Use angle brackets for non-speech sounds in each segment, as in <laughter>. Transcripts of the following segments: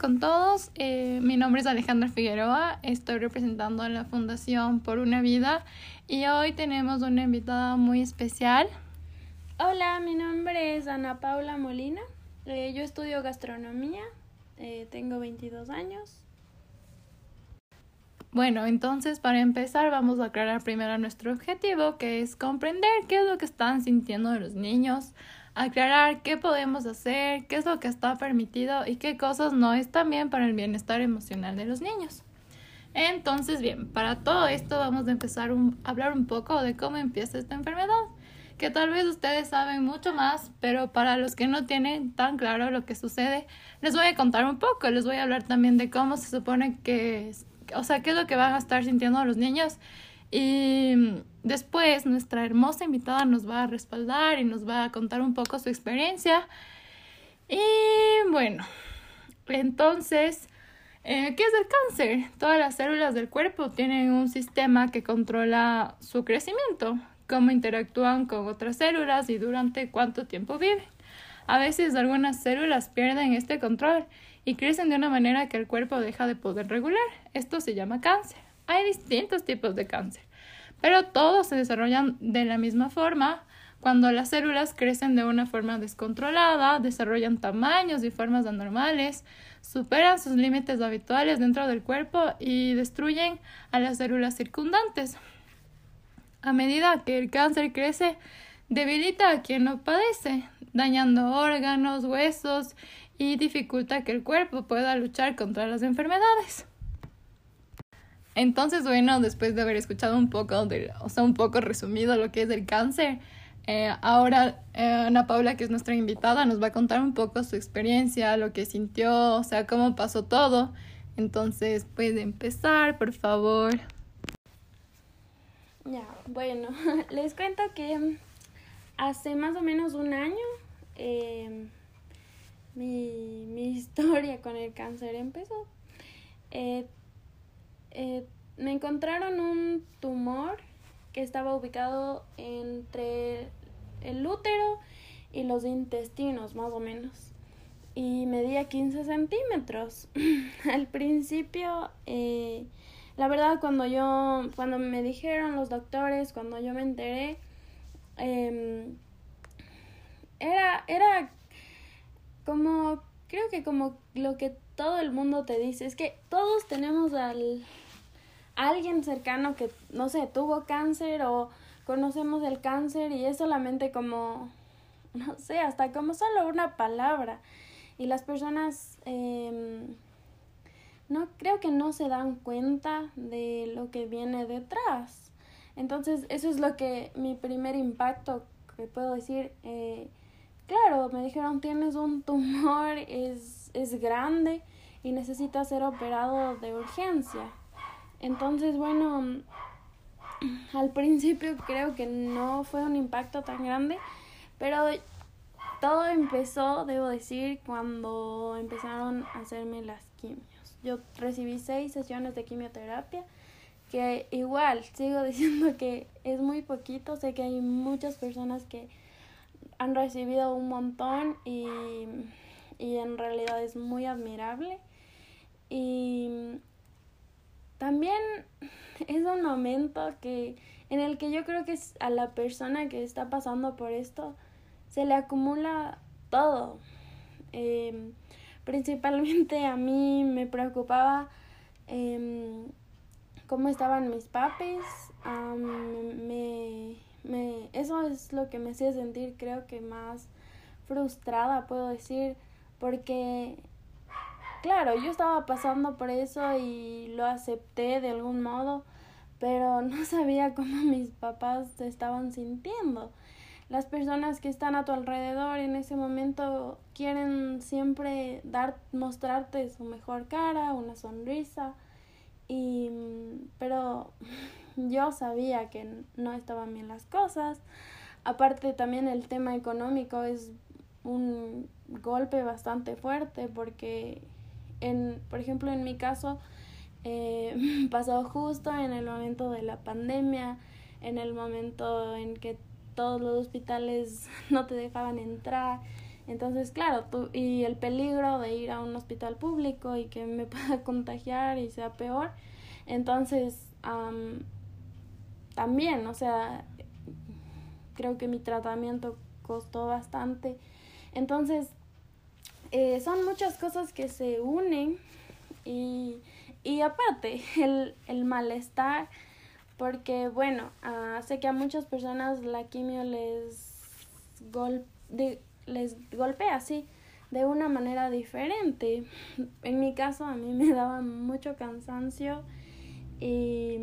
con todos. Eh, mi nombre es Alejandra Figueroa. Estoy representando a la Fundación Por una Vida y hoy tenemos una invitada muy especial. Hola, mi nombre es Ana Paula Molina. Eh, yo estudio gastronomía. Eh, tengo 22 años. Bueno, entonces para empezar vamos a aclarar primero nuestro objetivo, que es comprender qué es lo que están sintiendo los niños, aclarar qué podemos hacer, qué es lo que está permitido y qué cosas no están bien para el bienestar emocional de los niños. Entonces, bien, para todo esto vamos a empezar a hablar un poco de cómo empieza esta enfermedad, que tal vez ustedes saben mucho más, pero para los que no tienen tan claro lo que sucede, les voy a contar un poco, les voy a hablar también de cómo se supone que o sea, qué es lo que van a estar sintiendo los niños. Y después nuestra hermosa invitada nos va a respaldar y nos va a contar un poco su experiencia. Y bueno, entonces, eh, ¿qué es el cáncer? Todas las células del cuerpo tienen un sistema que controla su crecimiento, cómo interactúan con otras células y durante cuánto tiempo viven. A veces algunas células pierden este control y crecen de una manera que el cuerpo deja de poder regular. Esto se llama cáncer. Hay distintos tipos de cáncer, pero todos se desarrollan de la misma forma. Cuando las células crecen de una forma descontrolada, desarrollan tamaños y formas anormales, superan sus límites habituales dentro del cuerpo y destruyen a las células circundantes. A medida que el cáncer crece, debilita a quien lo padece, dañando órganos, huesos y dificulta que el cuerpo pueda luchar contra las enfermedades. Entonces, bueno, después de haber escuchado un poco, de, o sea, un poco resumido lo que es el cáncer, eh, ahora eh, Ana Paula, que es nuestra invitada, nos va a contar un poco su experiencia, lo que sintió, o sea, cómo pasó todo. Entonces, puede empezar, por favor. Ya, bueno, <laughs> les cuento que hace más o menos un año eh, mi, mi historia con el cáncer empezó. Eh, me encontraron un tumor que estaba ubicado entre el útero y los intestinos, más o menos. Y medía 15 centímetros. <laughs> Al principio, eh, la verdad, cuando yo, cuando me dijeron los doctores, cuando yo me enteré, em, era, era como creo que como lo que todo el mundo te dice es que todos tenemos al alguien cercano que no sé tuvo cáncer o conocemos el cáncer y es solamente como <laughs> no sé hasta como solo una palabra y las personas eh, no creo que no se dan cuenta de lo que viene detrás entonces eso es lo que mi primer impacto que puedo decir eh, claro, me dijeron tienes un tumor, es, es grande y necesita ser operado de urgencia. Entonces, bueno, al principio creo que no fue un impacto tan grande, pero todo empezó, debo decir, cuando empezaron a hacerme las quimios. Yo recibí seis sesiones de quimioterapia, que igual <laughs> sigo diciendo que es muy poquito, sé que hay muchas personas que han recibido un montón y, y en realidad es muy admirable. Y también es un momento que en el que yo creo que a la persona que está pasando por esto se le acumula todo. Em, principalmente a mí me preocupaba em, cómo estaban mis papis, me, me, eso es lo que me hacía sentir creo que más frustrada, puedo decir, porque claro, yo estaba pasando por eso y lo acepté de algún modo, pero no <laughs> sabía cómo mis papás se estaban sintiendo. Las personas que están a tu alrededor en ese momento quieren siempre dar mostrarte su mejor cara, una sonrisa y pero <laughs> yo sabía que no estaban bien las cosas. Aparte también el tema económico es un golpe bastante fuerte porque, en, por ejemplo, en mi caso, eh, <laughs> pasó justo en el momento de la pandemia, en el momento en que todos los hospitales <laughs> no te dejaban entrar. Entonces, claro, tú, y el peligro de ir a un hospital público y que me <laughs> pueda contagiar y sea peor. Entonces, también, o sea, creo que mi tratamiento costó bastante. Entonces, eh, son muchas cosas que se unen y, y aparte, <laughs> el, el malestar, porque bueno, uh, sé que a muchas personas la quimio les, gol de, les golpea así, de una manera diferente. <laughs> En mi caso, a mí me <laughs> daba mucho cansancio y,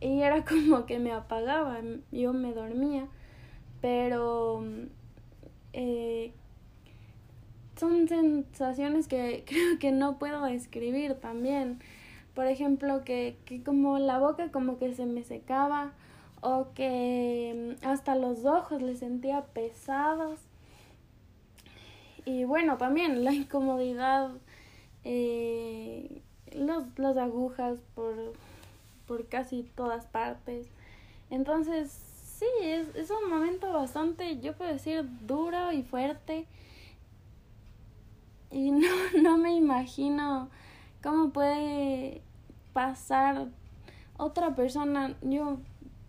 y era como que me apagaba, yo me dormía, pero eh, son sensaciones que <laughs> creo que no puedo describir también. Por ejemplo, que, que como la boca como que se me secaba o que mm, hasta los ojos le sentía pesados. Y bueno, también la incomodidad, eh, los, las agujas por, por casi todas partes. Entonces, sí, es, es un momento bastante, yo puedo decir, duro y fuerte y <laughs> no, no me imagino cómo puede pasar otra persona, yo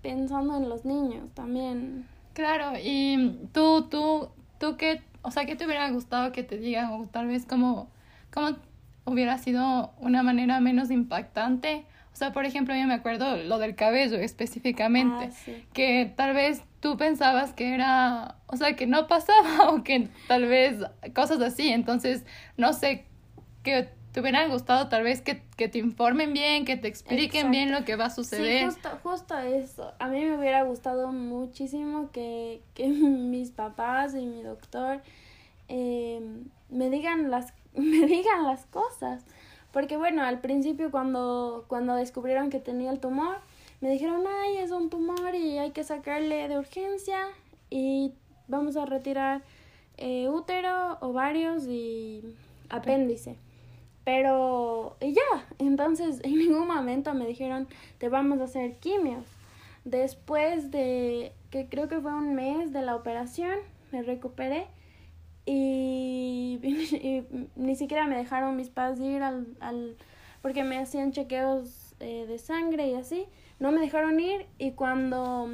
pensando en los niños también. Claro, y tú, tú, tú qué, o sea, ¿qué te hubiera gustado que te digan? O tal vez como, como hubiera sido una manera menos impactante. O sea, por ejemplo, yo me acuerdo lo del cabello específicamente, Ah, sí. que tal vez tú pensabas que era, o sea, que no pasaba <laughs> o que tal vez cosas así. Entonces, no sé, que te hubieran gustado tal vez que, que te informen bien, que te expliquen Exacto. bien lo que va a Sí, suceder. justo, justo eso. A mí me hubiera gustado muchísimo que, que <laughs> mis papás y mi doctor eh, me digan las <laughs> me digan las cosas. Porque bueno, al principio cuando, cuando descubrieron que tenía el tumor, me dijeron, ay, es un tumor y hay que sacarle de urgencia y vamos a retirar eh, útero, ovarios y apéndice. Pero, y ya, entonces en ningún momento me dijeron, te vamos a hacer quimios. Después de, que creo que fue un mes de la operación, me recuperé y, <laughs> y ni siquiera me dejaron mis padres ir al, al porque me hacían chequeos eh, de sangre y así, no me dejaron ir y cuando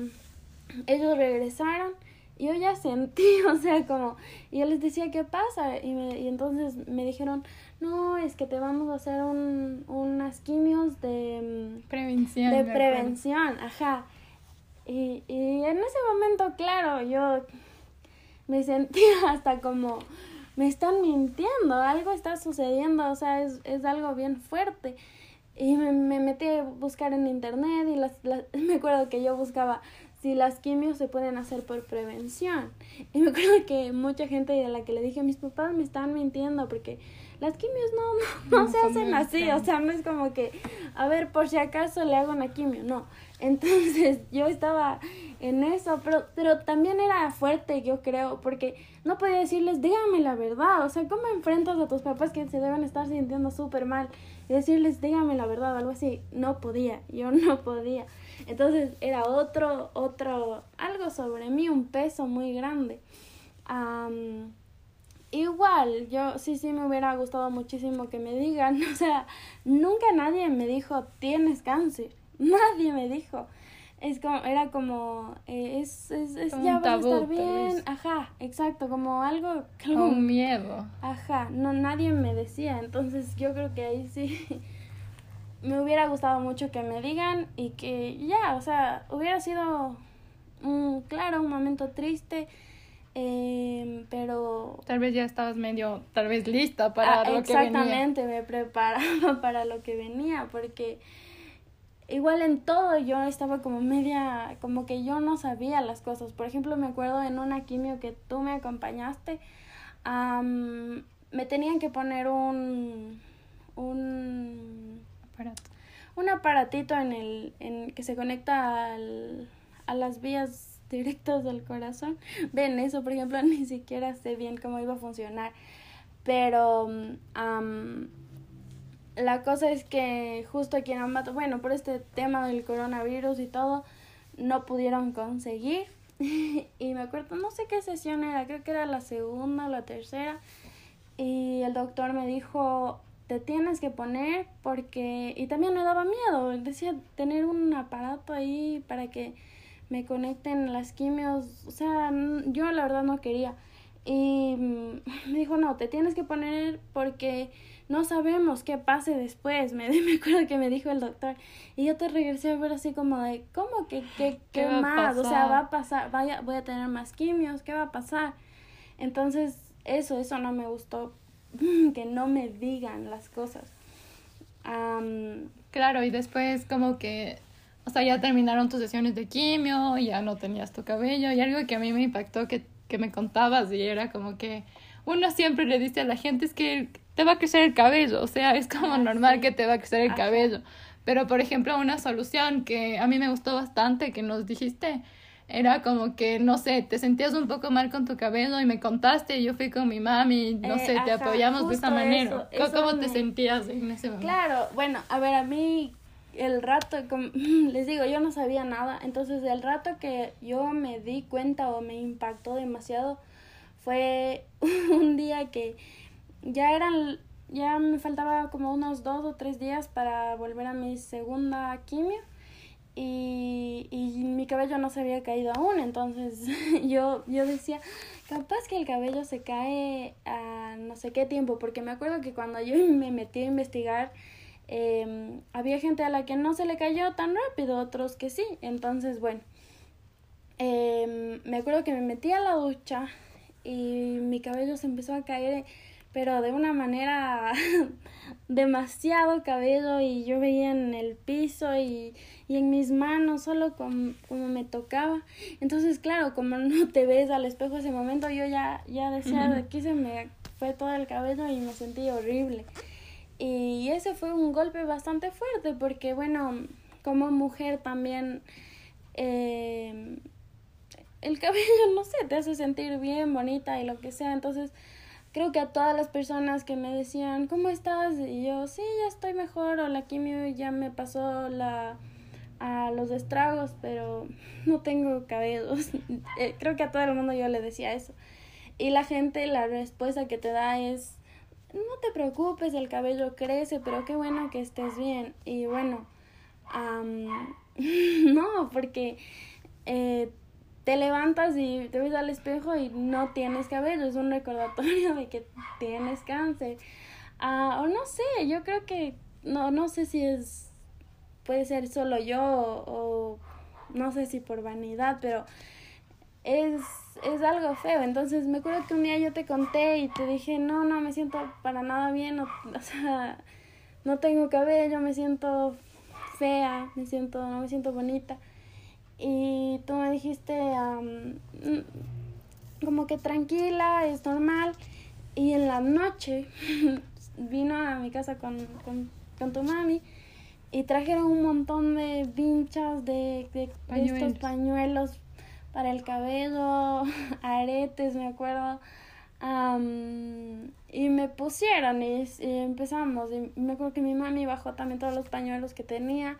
ellos regresaron, yo ya sentí, <laughs> o sea, como, y yo les decía, ¿qué pasa? Y, me, y entonces me dijeron, no, es que te vamos a hacer un, unas quimios de, Prevención. de prevención, ajá. Y, y en ese momento, claro, yo me sentía <laughs> hasta como, me están mintiendo, algo está sucediendo, o sea, es, es algo bien fuerte. Y me, me metí a buscar en internet y las, las, <laughs> me acuerdo que yo buscaba si las quimios se pueden hacer por prevención. Y me acuerdo que mucha gente a la que le dije, mis papás me están mintiendo porque las quimios no, no, no, No se hacen así, o sea, no es como que, a ver, por si acaso le hago una quimio, no. Entonces <laughs> yo estaba en eso, pero, pero también era fuerte, yo creo, porque no podía decirles, dígame la verdad, o sea, ¿cómo enfrentas a tus papás que se deben estar sintiendo súper mal? Y decirles, dígame la verdad, algo así, no podía, yo <laughs> no podía. Entonces era otro, otro, algo sobre mí, un peso muy grande. Um, igual, yo sí, sí me hubiera gustado muchísimo que me digan, <laughs> o sea, nunca nadie me dijo, tienes cáncer, <laughs> nadie me dijo. Es como, era como, eh, es, es, es Como ya un vas a tabú, estar bien, ajá, exacto, como algo, algo Un miedo. Ajá, no nadie me decía, entonces yo creo que ahí sí <laughs> me hubiera gustado mucho que me digan y que ya, o sea, hubiera sido un, claro, un momento triste, eh, pero Tal vez ya estabas medio, tal vez lista para Ah, lo que venía. exactamente me preparaba <laughs> para lo que venía porque igual en todo yo estaba como media como que yo no sabía las cosas por ejemplo me acuerdo en una quimio que tú me acompañaste am, me tenían que poner un un Aparato. un aparatito en el en que se conecta al, a las vías directas del corazón. <laughs> Ven, eso por ejemplo <laughs> ni siquiera sé bien cómo iba a funcionar. Pero am, la cosa es que justo aquí en Ambato, bueno, por este tema del coronavirus y todo, no pudieron conseguir. <laughs> y me acuerdo, no sé qué sesión era, creo que era la segunda o la tercera. Y el doctor me dijo, te tienes que poner porque... Y también me daba miedo, decía tener un aparato ahí para que me conecten las quimios. O sea, yo la verdad no quería. Y <laughs> me dijo, no, te tienes que poner porque no sabemos qué pase después. Me, <laughs> me acuerdo que me dijo el doctor. Y yo te regresé a ver así como de, ¿cómo que qué, qué, más? O sea, va a pasar, vaya, voy a tener más quimios, ¿qué va a pasar? Entonces, eso, eso no me gustó. <laughs> que no me digan las cosas. claro, y después como que, o sea, ya terminaron tus sesiones de quimio, ya no tenías tu cabello, y algo que a mí me impactó que, que me contabas, y era como que uno siempre le dice a la gente es que te va a crecer el cabello, o sea, es como ah, normal que te va a crecer el cabello. Pero, por ejemplo, una solución que a mí me gustó bastante que nos dijiste era como que, no sé, te sentías un poco mal con tu cabello y me contaste y yo fui con mi mami, no eh, sé, te apoyamos de esa manera. ¿Cómo, te sentías en ese momento? Claro, bueno, a ver, a mí el rato, <clears throat> les digo, yo no sabía nada, entonces el rato que yo me di cuenta o me impactó demasiado fue <laughs> un día que ya eran, ya me faltaba como unos dos o tres días para volver a mi segunda quimio y, y mi cabello no se había caído aún, entonces <laughs> yo, yo decía, capaz que el cabello se cae a no sé qué tiempo, porque me acuerdo que cuando yo <laughs> me metí a investigar, eh, había gente a la que no se le cayó tan rápido, otros que sí, entonces bueno, eh, me acuerdo que me metí a la ducha y mi cabello se empezó a caer pero de una manera <laughs> demasiado cabello y yo veía en el piso y, y en mis manos solo como, como, me tocaba. Entonces, claro, como no <laughs> te ves al espejo ese momento, yo ya, ya decía, de aquí se me fue todo el cabello y me sentí horrible. Y ese fue un golpe bastante fuerte porque, bueno, como mujer también... Eh, el cabello, <laughs> no sé, te hace sentir bien, bonita y lo que sea. Entonces, creo que a todas las personas que me decían, ¿cómo estás? Y yo, sí, ya estoy mejor, o la quimio ya me pasó la a los estragos, pero no tengo cabellos. <laughs> Eh, creo que a todo el mundo yo le decía eso. Y la gente, la respuesta que te da es, no te preocupes, el cabello crece, pero qué bueno que estés bien. Y bueno, <laughs> no, porque eh, te levantas y te ves al espejo y no tienes cabello, es un recordatorio de que tienes cáncer. Ah, o no sé, yo creo que no, no sé si es, puede ser solo yo o, no sé si por vanidad, pero es, es algo feo. Entonces me acuerdo que un día yo te conté y te dije, no, no me siento para nada bien, o, <laughs> o sea, no tengo cabello, me siento fea, me siento, no me siento bonita y tú me dijiste mm, como que tranquila, es normal. Y en la noche <laughs> vino a mi casa con, con, con, tu mami y trajeron un montón de vinchas de, de, estos pañuelos para el cabello, <laughs> aretes, me acuerdo. y me pusieron y, y, empezamos. Y me acuerdo que mi mami bajó también todos los pañuelos que tenía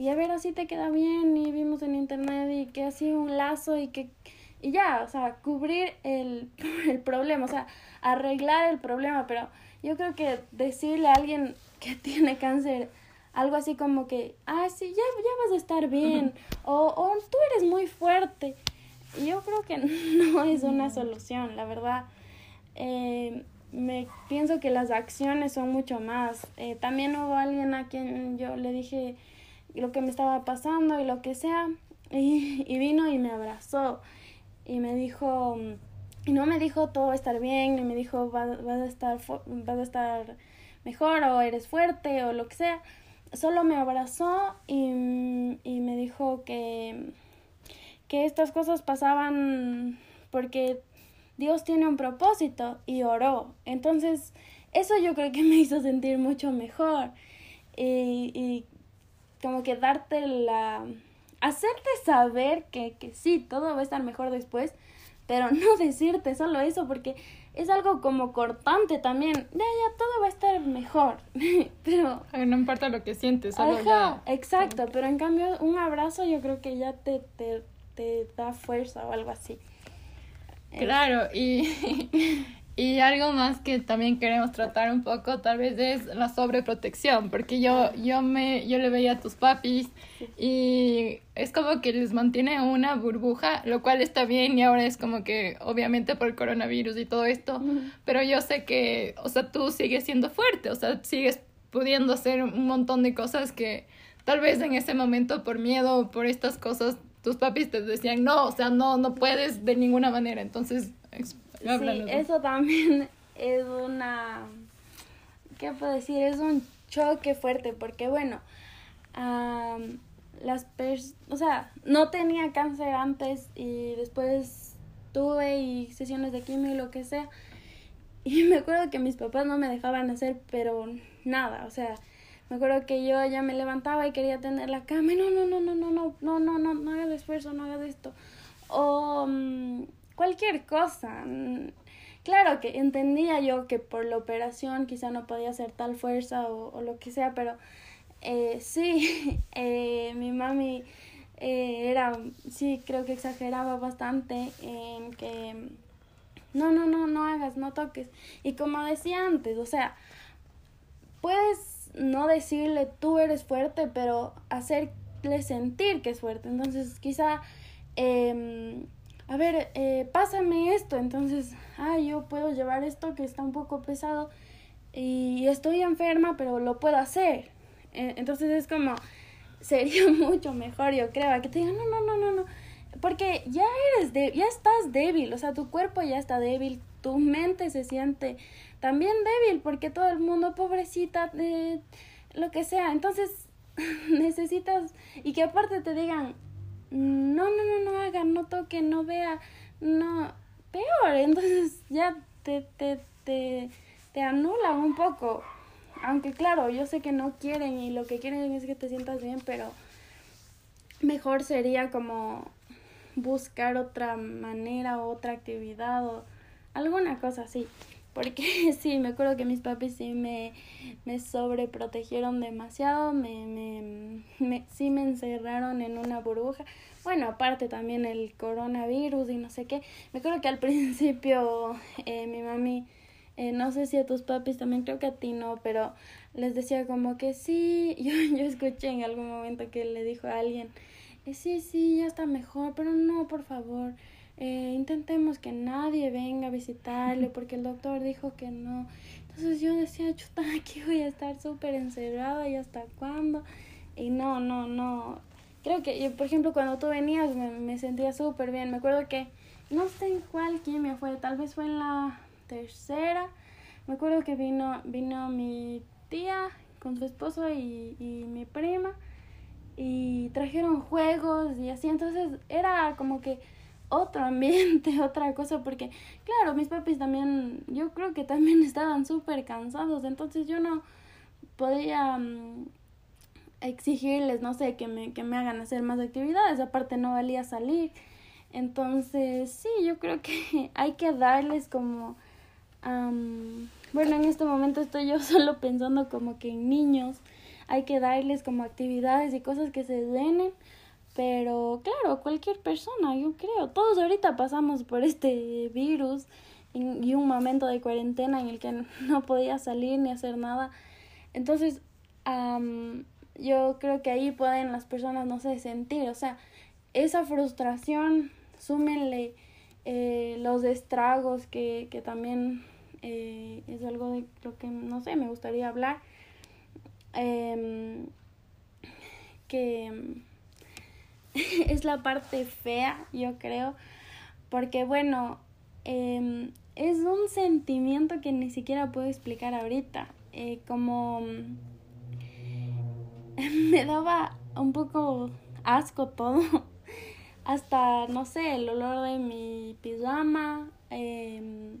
y a ver así te queda bien y vimos en internet y que así un lazo y que y ya, o sea, cubrir el, <laughs> el problema, o sea, arreglar el problema, pero yo creo que decirle a alguien que <laughs> tiene cáncer algo así como que, ah, sí, ya, ya vas a estar bien, <laughs> o, o tú eres muy fuerte. Yo creo que no es una solución, la verdad. Eh, me pienso que las acciones son mucho más. Eh, también hubo alguien a quien yo le dije, lo que me estaba pasando y lo que sea. Y, y vino y me abrazó y me dijo, y no me dijo todo va a estar bien, ni me dijo vas, a estar, vas a estar mejor o eres fuerte o lo que sea. Solo me abrazó y, y me dijo que, que estas cosas pasaban porque Dios tiene un propósito y oró. Entonces, eso yo creo que me hizo sentir mucho mejor. Y, y como que darte la... hacerte saber que, que sí, todo va a estar mejor después, pero no <laughs> decirte solo eso porque es algo como cortante también. Ya, ya, todo va a estar mejor. <laughs> pero... no importa lo que sientes, solo Ajá, Exacto, pero en cambio un abrazo yo creo que ya te, te, te da fuerza o algo así. Claro, y, <laughs> y algo más que también queremos tratar un poco tal vez es la sobreprotección, porque yo, yo, me, yo le veía a tus papis y es como que les mantiene una burbuja, lo cual está bien y ahora es como que obviamente por el coronavirus y todo esto, pero yo sé que, o sea, tú sigues siendo fuerte, o sea, sigues pudiendo hacer un montón de cosas que tal vez en ese momento por miedo o por estas cosas tus papis te decían no, o sea, no, no puedes de ninguna manera. Entonces, sí, eso también <laughs> es una, ¿qué puedo decir? Es un choque fuerte porque, bueno, las personas, o sea, no tenía cáncer antes y después tuve y sesiones de quimio y lo que sea. Y <laughs> me acuerdo que mis papás no me dejaban hacer, pero nada, o sea, me acuerdo que yo ya me levantaba y quería tener la cama y no, no, no, no, no, no, no, no, no, no hagas esfuerzo, no hagas esto. O cualquier cosa. Claro que entendía yo que por la operación quizá no podía hacer tal fuerza o, lo que sea, pero eh, <laughs> sí, eh, mi mami eh, era, sí, creo que exageraba bastante en que no, no, no, no hagas, no toques. Y como decía antes, o sea, puedes no decirle tú eres fuerte, pero hacerle sentir que es fuerte. Entonces, quizá, eh, a ver, eh, pásame esto. Entonces, ah, yo puedo llevar esto que está un poco pesado y estoy enferma, pero lo puedo hacer. Eh, entonces es como, <laughs> sería <laughs> mucho mejor, yo creo, que te digan, no, no, no, no, no porque ya eres de, ya estás débil, o sea, tu cuerpo ya está débil, tu mente se siente también débil porque todo el mundo pobrecita de lo que sea. Entonces, <laughs> necesitas y que aparte te digan, "No, no, no, no hagan, no toquen, no vea, no peor." Entonces, ya te te te te anula un poco. Aunque claro, yo sé que no quieren y lo que quieren es que te sientas bien, pero mejor sería como buscar otra manera otra actividad o alguna cosa así. Porque <laughs> sí, me acuerdo que mis papis sí me, me sobreprotegieron demasiado, me, me, me, sí me encerraron en una burbuja. Bueno, aparte también el coronavirus y no sé qué. Me acuerdo que al <laughs> principio eh, mi mami, eh, no sé si a tus papis también, creo que a ti no, pero les decía como que sí. <laughs> Yo, yo escuché en algún momento que le dijo a alguien, eh, sí, sí, ya está mejor, pero no, por favor, eh, intentemos que nadie venga a visitarle porque el doctor dijo que no. Entonces yo decía, chuta, <laughs> aquí voy a estar súper encerrada y hasta cuándo. Y no, no, no. Creo que, por ejemplo, cuando tú venías me, me sentía súper bien. Me acuerdo que, no sé en cuál quimio fue, tal vez fue en la tercera. Me acuerdo que vino, vino mi tía con su esposo y, y mi prima y trajeron juegos y así, entonces era como que otro ambiente, <laughs> otra cosa, porque claro, mis papis también, yo creo que también <laughs> estaban súper cansados, entonces yo no podía mm, exigirles, no sé, que me, que me hagan hacer más actividades, aparte no valía salir, entonces sí, yo creo que <laughs> hay que darles como, bueno, en este momento estoy yo solo pensando como que en niños, hay que darles como actividades y cosas que se den pero claro, cualquier persona, yo creo, todos ahorita pasamos por este virus y un momento de cuarentena en el que <laughs> no podía salir ni hacer nada. Entonces, yo creo que ahí pueden las personas, no sé, sentir, o sea, esa frustración, súmenle eh, los estragos que, que también eh, es algo de lo que, no sé, me gustaría hablar eh, que <laughs> es la parte fea, yo creo, porque bueno, eh, es un sentimiento que ni siquiera puedo explicar ahorita, eh, como <laughs> me daba un poco asco todo, <laughs> hasta, no sé, el olor de mi pijama, eh,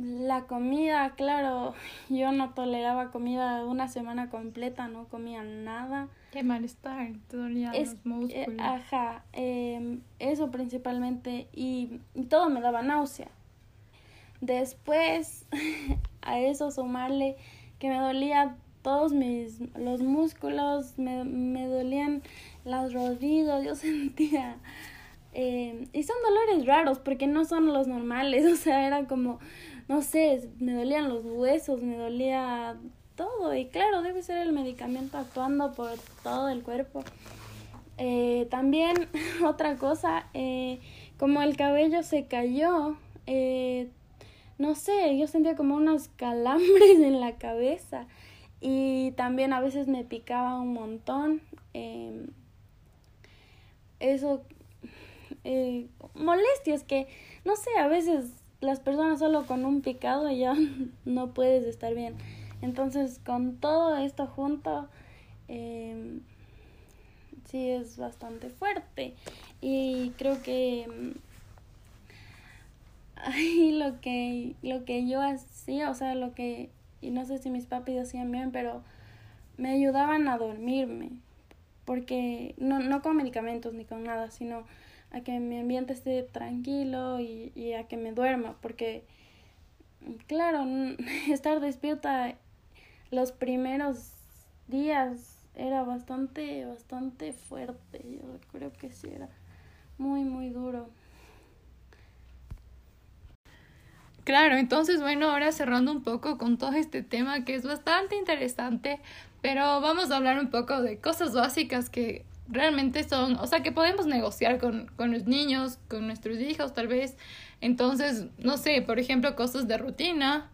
la comida, claro, yo no toleraba comida una semana completa, no comía nada. Qué malestar, te dolían los músculos. Eh, ajá, eh, eso principalmente, y, todo me daba náusea. Después, <laughs> a eso sumarle que me dolía todos mis, los músculos, me, me dolían las rodillas, yo <laughs> sentía Eh, y son dolores raros porque no son los normales, <laughs> o sea, era como, no sé, me dolían los huesos, me dolía todo y claro, debe ser el medicamento actuando por todo el cuerpo. Eh, también <laughs> otra cosa, eh, como el cabello se cayó, eh, no sé, yo sentía como unos calambres en la cabeza y también a veces me picaba un montón. Em, eso, eh, molestias que, no sé, a veces las personas solo con un picado ya <laughs> no puedes estar bien. Entonces, con todo esto junto, eh, sí es bastante fuerte. Y creo que <laughs> mm, ahí lo que, lo que yo hacía, o sea, lo que, y no sé si mis papis hacían bien, pero me ayudaban a dormirme. Porque no, no con medicamentos ni con nada, sino a que mi ambiente esté tranquilo y, y a que me duerma. Porque, claro, <laughs> estar despierta los primeros días era bastante, bastante fuerte. Yo creo que sí, era muy, muy duro. Claro, entonces bueno, ahora cerrando un poco con todo este tema que es bastante interesante, pero vamos a hablar un poco de cosas básicas que realmente son, o sea, que podemos negociar con, con los niños, con nuestros hijos tal vez. Entonces, no sé, por ejemplo, cosas de rutina,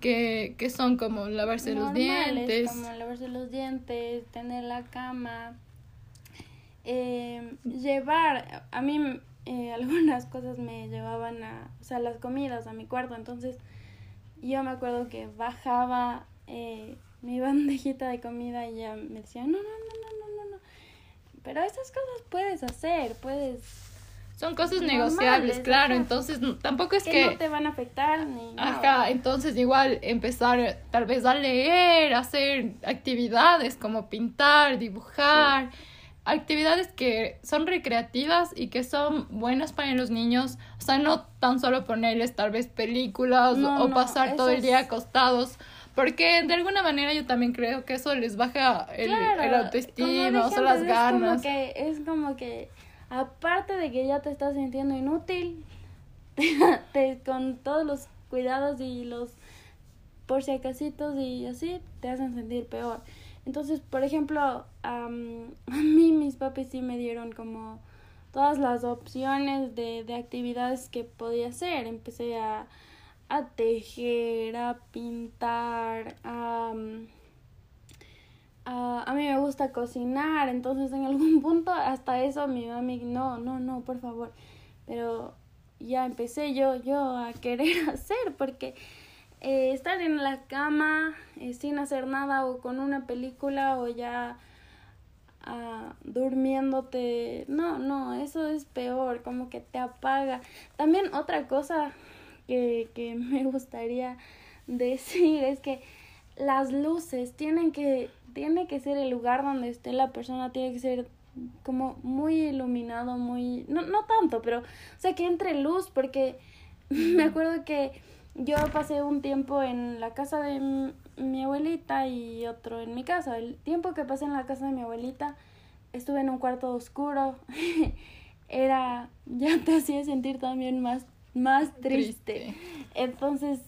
que, que son como lavarse los dientes. Como lavarse los dientes, tener la cama, eh, llevar, a mí eh, <laughs> algunas cosas me llevaban a, o sea, las comidas a mi cuarto, entonces yo me acuerdo que bajaba eh, mi <laughs> bandejita de comida y ya me no, no, no, no, no, pero esas cosas puedes hacer, puedes son cosas negociables, claro, entonces tampoco es que, que, no te van a afectar ni Ajá, entonces igual empezar tal vez a leer, hacer actividades como pintar, dibujar, actividades que son recreativas y que son buenas para los niños, o sea, no tan solo ponerles tal vez películas o pasar todo el día acostados. Porque de alguna manera yo también creo que eso les baja el, el autoestima, o las ganas. Es como que, es como que aparte de que ya te estás sintiendo inútil, <laughs> te, con todos los cuidados y los por si acasitos y así, te hacen sentir peor. Entonces, por ejemplo, <laughs> a mí mis papis sí me dieron como todas las opciones de, de actividades que podía hacer. Empecé a, a tejer, a pintar, a Uh, a mí me gusta cocinar, entonces en algún <laughs> punto hasta eso mi mami, no, no, no, por favor. Pero ya empecé yo, yo a querer <laughs> hacer, porque eh, estar en la cama eh, sin hacer nada o con una película o ya uh, durmiéndote, no, no, eso es peor, como que te apaga. También otra cosa que, que me gustaría decir es que las luces tienen que tiene que ser el lugar donde esté la persona, tiene que ser como muy iluminado, muy... No, no tanto, pero... O sea, que entre luz, porque <laughs> me acuerdo que yo pasé un tiempo en la casa de mi abuelita y otro en mi casa. El tiempo que pasé en la casa de mi abuelita, estuve en un cuarto oscuro. <laughs> Era... Ya te hacía sentir también más, más triste. Entonces,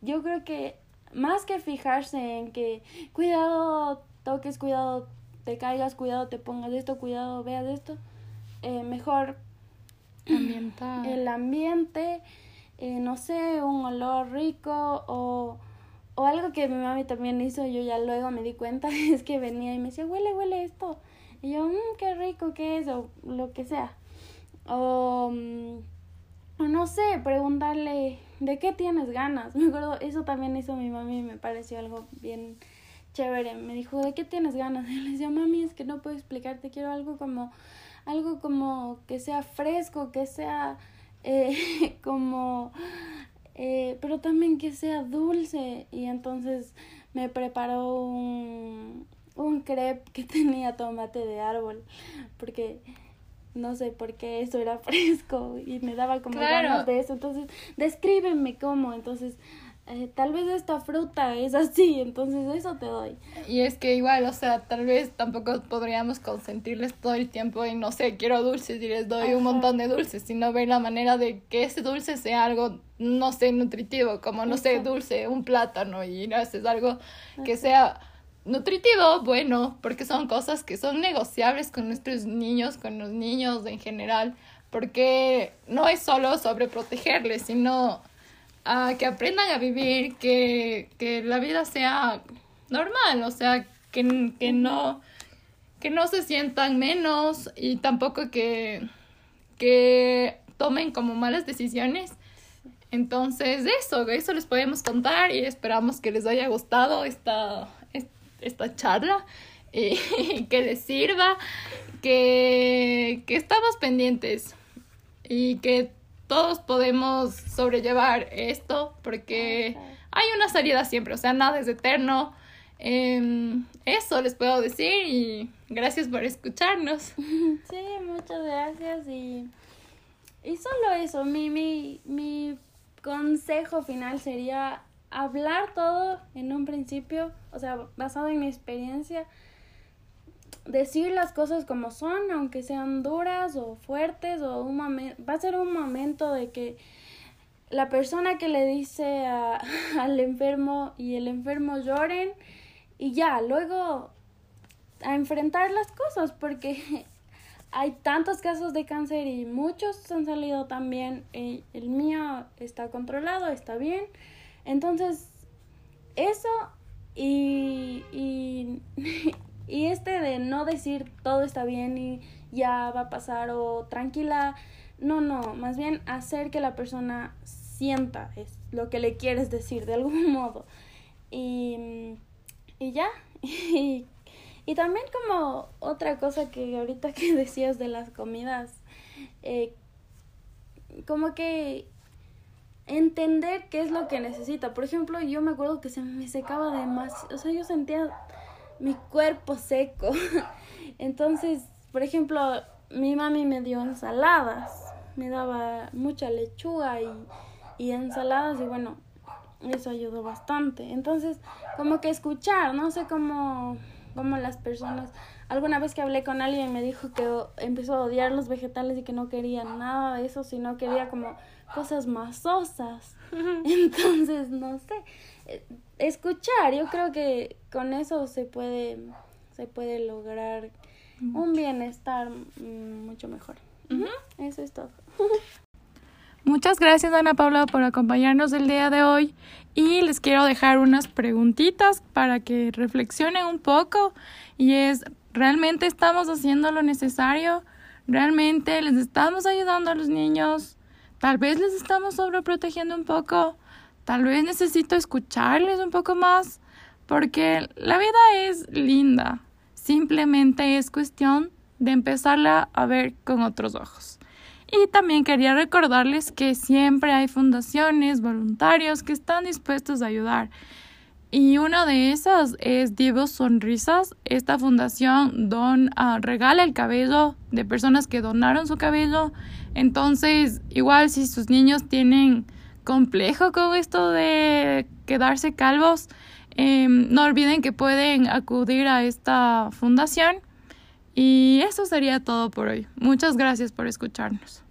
yo creo que más que fijarse en que cuidado toques, cuidado, te caigas, cuidado, te pongas esto, cuidado, veas esto. Eh, mejor Ambiental. el ambiente, eh, no sé, un olor rico o, o algo que mi mami también hizo, yo ya luego me di cuenta, <laughs> es que venía y me decía, huele, huele esto. Y yo, mmm, qué rico que es, o lo que sea. O, mm, o no sé, preguntarle, ¿de qué tienes ganas? <laughs> Me acuerdo, eso también hizo mi mami y me pareció algo bien chévere. Me dijo, ¿de qué tienes ganas? <laughs> Y le decía, mami, es que no puedo explicarte, quiero algo como, algo como que sea fresco, que sea eh, <laughs> como, eh, pero también que sea dulce. Y entonces me preparó un, un crepe que tenía tomate de árbol, porque no sé por qué eso era <laughs> fresco y me daba como ganas de eso. Entonces, descríbeme cómo. Entonces, eh, tal vez esta fruta es así, entonces eso te doy. Y es que igual, o sea, tal vez tampoco podríamos consentirles todo el tiempo y no sé, quiero dulces y les doy un montón de dulces, sino ver la manera de que ese dulce sea algo, no sé, nutritivo, como, no sé, dulce, un plátano y no es algo que sea nutritivo, bueno, porque son cosas que son negociables con nuestros niños, con los niños en general, porque no es solo sobre protegerles, sino a que aprendan a vivir, que, que la vida sea normal, o sea, que, que, no, que no se sientan menos y tampoco que, que tomen como malas decisiones. Entonces, eso, eso les podemos contar y esperamos que les haya gustado esta, esta charla y <laughs> que les sirva, que, que estamos pendientes y que todos podemos sobrellevar esto porque hay una salida siempre, o sea, nada es eterno. Em, eso les puedo decir y gracias por escucharnos. <laughs> Sí, muchas gracias y, y solo eso, mi, mi, mi consejo final sería hablar todo en un principio, o sea, basado en mi experiencia, decir las cosas como son, aunque sean duras o fuertes, o un momento, va a ser un momento de que la persona que le dice a, <laughs> al enfermo y el enfermo lloren y ya, luego a enfrentar las cosas, porque <laughs> hay tantos casos de cáncer y muchos han salido también, el, el mío está controlado, está bien, entonces eso y, <laughs> y, este de no decir todo está bien y ya va a pasar o tranquila, no, no, más bien hacer que la persona sienta es lo que le quieres decir de algún <laughs> modo. Y, y ya, <laughs> y, y también como otra cosa que ahorita que decías de las comidas, eh, como que entender qué es lo que necesita. Por ejemplo, yo me acuerdo que se me secaba demasiado, o sea, yo sentía mi cuerpo seco. <laughs> Entonces, por ejemplo, mi mami me dio ensaladas, me daba mucha lechuga y, y ensaladas y bueno, eso ayudó bastante. Entonces, como que escuchar, no sé cómo, cómo las personas, alguna vez que hablé con alguien me dijo que empezó a odiar los vegetales y que no quería nada de eso, sino quería como cosas masosas. <laughs> Entonces, no sé, escuchar, yo creo que con eso se puede, se puede lograr un bienestar mm, mucho mejor. Eso es todo. <laughs> Muchas gracias Ana Paula por acompañarnos el día de hoy y les quiero dejar unas preguntitas para que reflexionen un poco y es, ¿realmente estamos haciendo lo necesario? ¿Realmente les estamos ayudando a los niños? Tal vez les estamos sobreprotegiendo un poco. Tal vez necesito escucharles un poco más porque la vida es linda. Simplemente es cuestión de empezarla a ver con otros ojos. Y también quería recordarles que siempre hay fundaciones, voluntarios que están dispuestos a ayudar. Y una de esas es Diego Sonrisas. Esta fundación don, ah, regala el cabello de personas que donaron su cabello. Entonces, igual si sus niños tienen complejo con esto de quedarse calvos, em, no olviden que pueden acudir a esta fundación. Y eso sería todo por hoy. Muchas gracias por escucharnos.